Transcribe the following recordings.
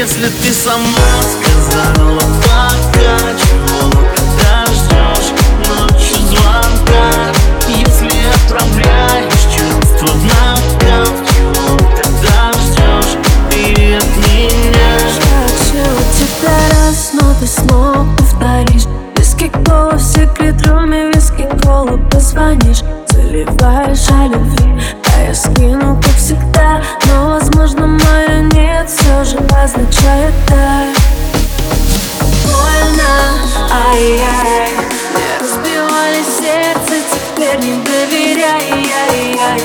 Если ты сама сказала пока Чего когда ждешь ночью звонка Если отправляешь чувства в нокаут Чего когда ждешь ты от меня Хочу тебя раз, но ты снова повторишь. Виски кола в секрет руме, виски кола позвонишь. Заливаешь о любви, а я скину, как всегда Мне разбивали сердце, теперь не доверяй Ай-яй,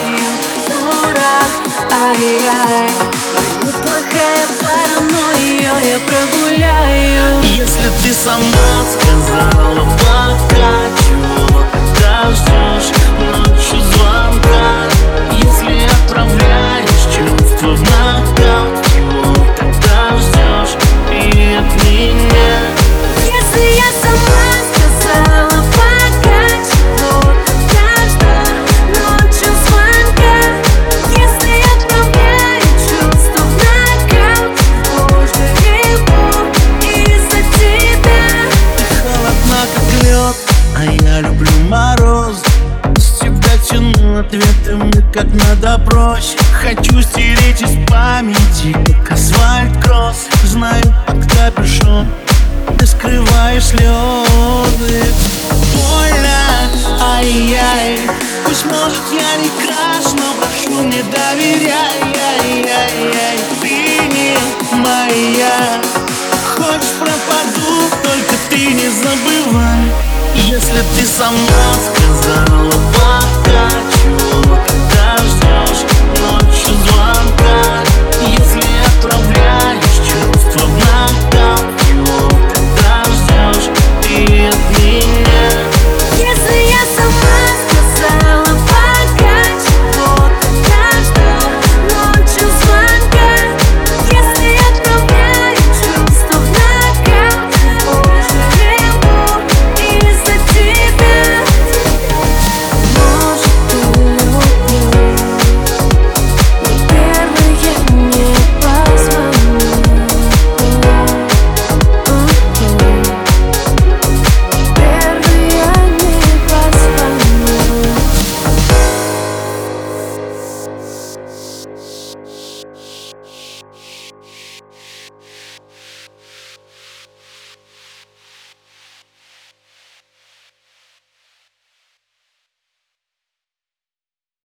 дурак, ай-яй Неплохая пара, но ее я прогуляю. Если ты сама сказала я люблю мороз. Тебя тяну ответы мы как надо проще Хочу стереть из памяти, как асфальт кросс. Знаю, под капюшон ты скрываешь слезы Больно, ай-яй Пусть может я не краш, но прошу не доверяй. Ай-яй-яй ты сама сказала